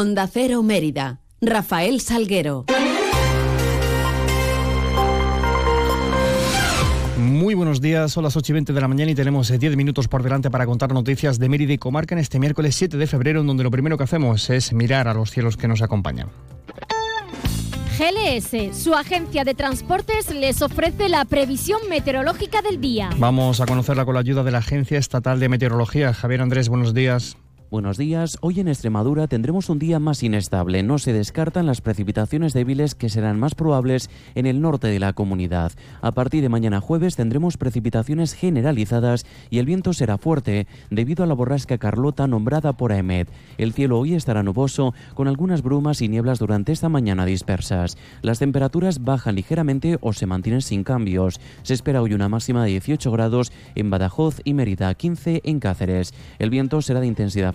Onda Cero Mérida. Rafael Salguero. Muy buenos días, son las 8 y 20 de la mañana y tenemos 10 eh, minutos por delante para contar noticias de Mérida y Comarca en este miércoles 7 de febrero, en donde lo primero que hacemos es mirar a los cielos que nos acompañan. GLS, su agencia de transportes, les ofrece la previsión meteorológica del día. Vamos a conocerla con la ayuda de la Agencia Estatal de Meteorología. Javier Andrés, buenos días. Buenos días. Hoy en Extremadura tendremos un día más inestable. No se descartan las precipitaciones débiles que serán más probables en el norte de la comunidad. A partir de mañana jueves tendremos precipitaciones generalizadas y el viento será fuerte debido a la borrasca Carlota nombrada por AEMET. El cielo hoy estará nuboso con algunas brumas y nieblas durante esta mañana dispersas. Las temperaturas bajan ligeramente o se mantienen sin cambios. Se espera hoy una máxima de 18 grados en Badajoz y Mérida, 15 en Cáceres. El viento será de intensidad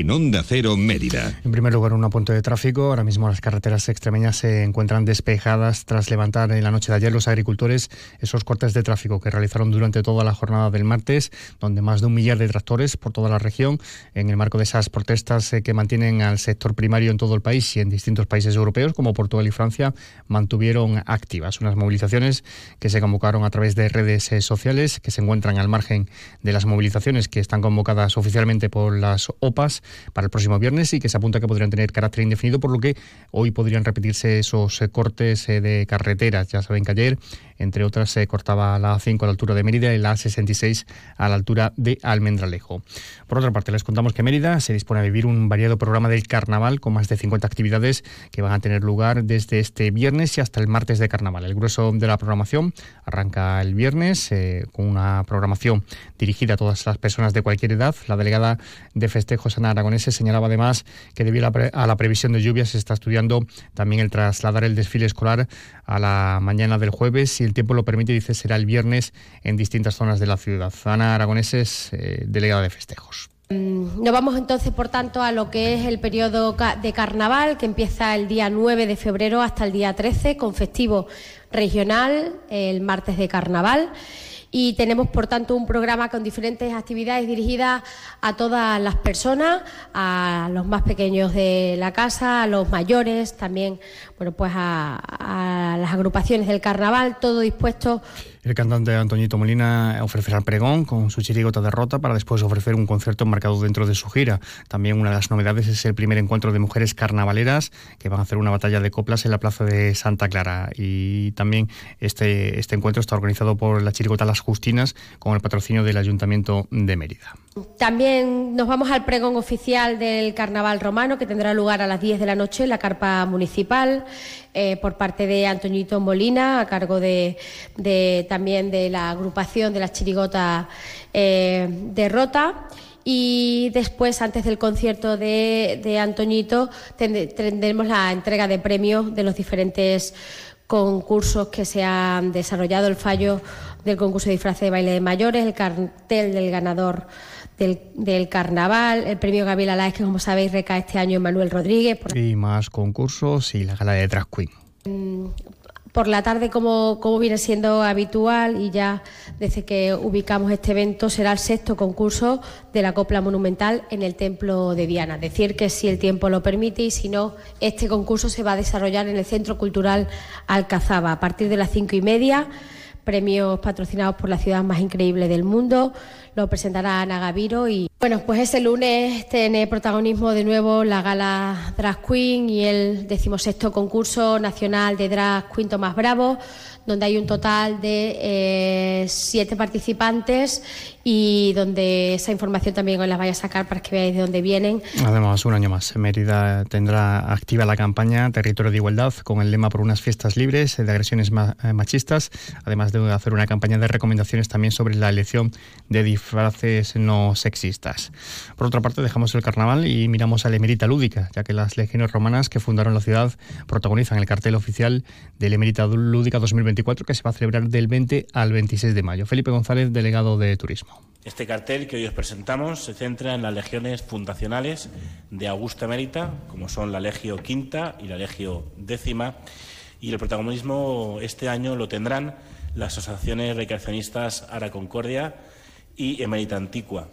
en Onda Cero Mérida. En primer lugar, un apunte de tráfico. Ahora mismo las carreteras extremeñas se encuentran despejadas tras levantar en la noche de ayer los agricultores esos cortes de tráfico que realizaron durante toda la jornada del martes, donde más de un millar de tractores por toda la región, en el marco de esas protestas eh, que mantienen al sector primario en todo el país y en distintos países europeos como Portugal y Francia, mantuvieron activas unas movilizaciones que se convocaron a través de redes eh, sociales que se encuentran al margen de las movilizaciones que están convocadas oficialmente por las OPAs para el próximo viernes y que se apunta que podrían tener carácter indefinido, por lo que hoy podrían repetirse esos eh, cortes eh, de carreteras. Ya saben que ayer, entre otras, se cortaba la A5 a la altura de Mérida y la A66 a la altura de Almendralejo. Por otra parte, les contamos que Mérida se dispone a vivir un variado programa del carnaval con más de 50 actividades que van a tener lugar desde este viernes y hasta el martes de carnaval. El grueso de la programación arranca el viernes eh, con una programación dirigida a todas las personas de cualquier edad. La delegada de festejos Ana Aragonese señalaba además que debido a la previsión de lluvias se está estudiando también el trasladar el desfile escolar a la mañana del jueves. Si el tiempo lo permite, dice, será el viernes en distintas zonas de la ciudad. Ana Aragonese es eh, delegada de festejos. Mm, nos vamos entonces, por tanto, a lo que es el periodo de carnaval, que empieza el día 9 de febrero hasta el día 13, con festivo regional, el martes de carnaval y tenemos, por tanto, un programa con diferentes actividades dirigidas a todas las personas, a los más pequeños de la casa, a los mayores, también, bueno, pues a, las agrupaciones del carnaval, todo dispuesto el cantante Antoñito Molina ofrecerá el pregón con su chirigota derrota para después ofrecer un concierto marcado dentro de su gira. También una de las novedades es el primer encuentro de mujeres carnavaleras que van a hacer una batalla de coplas en la plaza de Santa Clara. Y también este, este encuentro está organizado por la chirigota Las Justinas con el patrocinio del Ayuntamiento de Mérida. También nos vamos al pregón oficial del Carnaval Romano, que tendrá lugar a las 10 de la noche en la carpa municipal, eh, por parte de Antoñito Molina, a cargo de, también de la agrupación de las chirigotas eh, de. Y después, antes del concierto de, de Antoñito, tendremos la entrega de premios de los diferentes concursos que se han desarrollado, el fallo del concurso de disfraces de baile de mayores, el cartel del ganador del, carnaval, el premio Gabriel Alaez, que como sabéis recae este año en Manuel Rodríguez. Y más concursos y la gala de Drag Queen. Mm, por la tarde, como, como viene siendo habitual, y ya desde que ubicamos este evento, será el sexto concurso de la Copla Monumental en el Templo de Diana. Decir, que si el tiempo lo permite y si no, este concurso se va a desarrollar en el Centro Cultural Alcazaba a partir de las cinco y media premios patrocinados por la ciudad más increíble del mundo. Lo presentará Ana Gaviro y Bueno, pues ese lunes tiene protagonismo de nuevo la gala Drag Queen y el decimosexto concurso nacional de Drag Queen Tomás Bravo donde hay un total de eh, siete participantes y donde esa información también os la vaya a sacar para que veáis de dónde vienen. Además, un año más, Mérida tendrá activa la campaña Territorio de Igualdad con el lema por unas fiestas libres de agresiones eh, machistas, además de hacer una campaña de recomendaciones también sobre la elección de disfraces no sexistas. Por otra parte, dejamos el carnaval y miramos a la Emerita Lúdica, ya que las legiones romanas que fundaron la ciudad protagonizan el cartel oficial de la Emerita Lúdica 2020 que se va a celebrar del 20 al 26 de mayo. Felipe González, delegado de Turismo. Este cartel que hoy os presentamos se centra en las legiones fundacionales de Augusta Mérita, como son la Legio Quinta y la Legio Décima, y el protagonismo este año lo tendrán las asociaciones recreacionistas Ara Concordia y Emérita Antigua,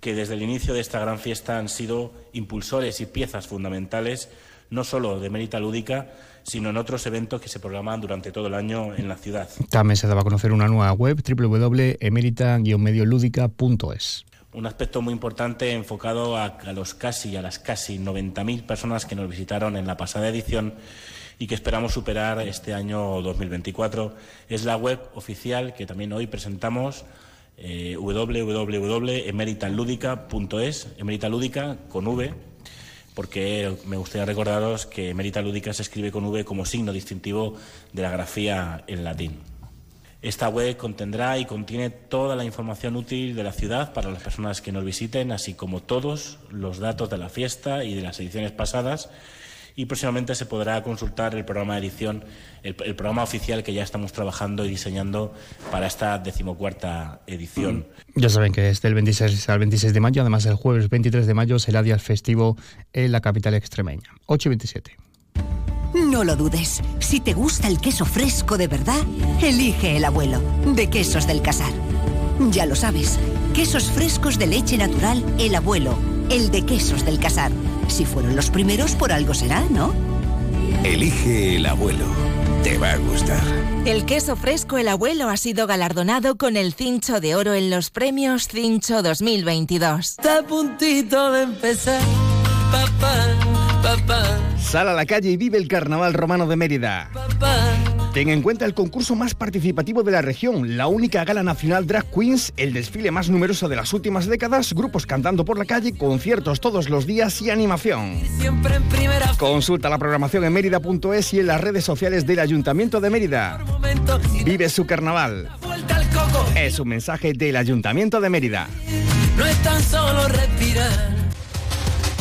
que desde el inicio de esta gran fiesta han sido impulsores y piezas fundamentales no solo de Mérita Lúdica, sino en otros eventos que se programan durante todo el año en la ciudad. También se daba a conocer una nueva web, www.emerita-mediolúdica.es un aspecto muy importante enfocado a, los casi, a las casi 90.000 personas que nos visitaron en la pasada edición y que esperamos superar este año 2024. Es la web oficial que también hoy presentamos, eh, www.emeritaludica.es, Emerita con V, porque me gustaría recordaros que Merita Lúdica se escribe con V como signo distintivo de la grafía en latín. Esta web contendrá y contiene toda la información útil de la ciudad para las personas que nos visiten, así como todos los datos de la fiesta y de las ediciones pasadas y próximamente se podrá consultar el programa de edición, el, programa oficial que ya estamos trabajando y diseñando para esta decimocuarta edición. Ya saben que es del 26 al 26 de mayo, además el jueves 23 de mayo será día festivo en la capital extremeña. 8 y 27. No lo dudes. Si te gusta el queso fresco de verdad, elige el abuelo, de Quesos del Casar. Ya lo sabes, quesos frescos de leche natural, el abuelo, el de Quesos del Casar si fueron los primeros, por algo será, ¿no? Elige el abuelo. Te va a gustar. El queso fresco El Abuelo ha sido galardonado con el Cincho de Oro en los premios Cincho 2022. Está a puntito de empezar, papá, papá. Sal a la calle y vive el Carnaval Romano de Mérida. Papá. Ten en cuenta el concurso más participativo de la región, la única gala nacional Drag Queens, el desfile más numeroso de las últimas décadas, grupos cantando por la calle, conciertos todos los días y animación. Consulta la programación en mérida.es y en las redes sociales del Ayuntamiento de Mérida. Vive su carnaval. Es un mensaje del Ayuntamiento de Mérida. No es tan solo respirar.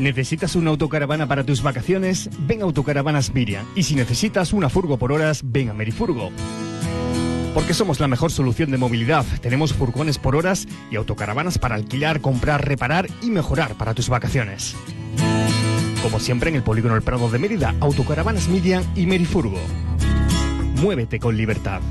¿Necesitas una autocaravana para tus vacaciones? Ven a Autocaravanas Miriam. Y si necesitas una furgo por horas, ven a Merifurgo. Porque somos la mejor solución de movilidad. Tenemos furgones por horas y autocaravanas para alquilar, comprar, reparar y mejorar para tus vacaciones. Como siempre en el Polígono El Prado de Mérida, Autocaravanas Miriam y Merifurgo. Muévete con libertad.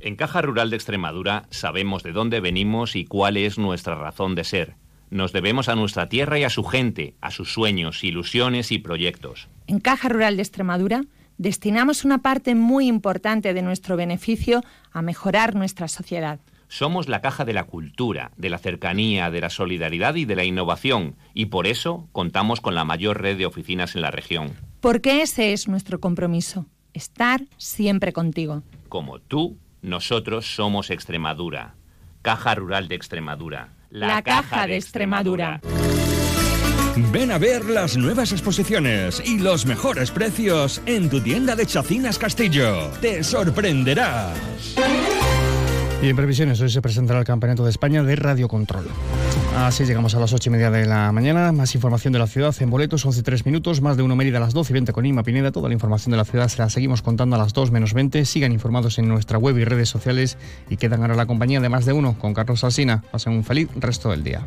En Caja Rural de Extremadura sabemos de dónde venimos y cuál es nuestra razón de ser nos debemos a nuestra tierra y a su gente, a sus sueños, ilusiones y proyectos. En Caja Rural de Extremadura destinamos una parte muy importante de nuestro beneficio a mejorar nuestra sociedad. Somos la caja de la cultura, de la cercanía, de la solidaridad y de la innovación, y por eso contamos con la mayor red de oficinas en la región. Porque ese es nuestro compromiso, estar siempre contigo. Como tú, nosotros somos Extremadura, Caja Rural de Extremadura la, Caja de Extremadura. Ven a ver las nuevas exposiciones y los mejores precios en tu tienda de Chacinas Castillo. Te sorprenderás. Y en previsiones, hoy se presentará el Campeonato de España de Radio Control. Así llegamos a las 8 y media de la mañana. Más información de la ciudad en boletos, 11 y 3 minutos. Más de uno Mérida a las 12 y 20 con Ima Pineda. Toda la información de la ciudad se la seguimos contando a las 2 menos 20. Sigan informados en nuestra web y redes sociales y quedan ahora la compañía de más de uno con Carlos Alsina. Pasen un feliz resto del día.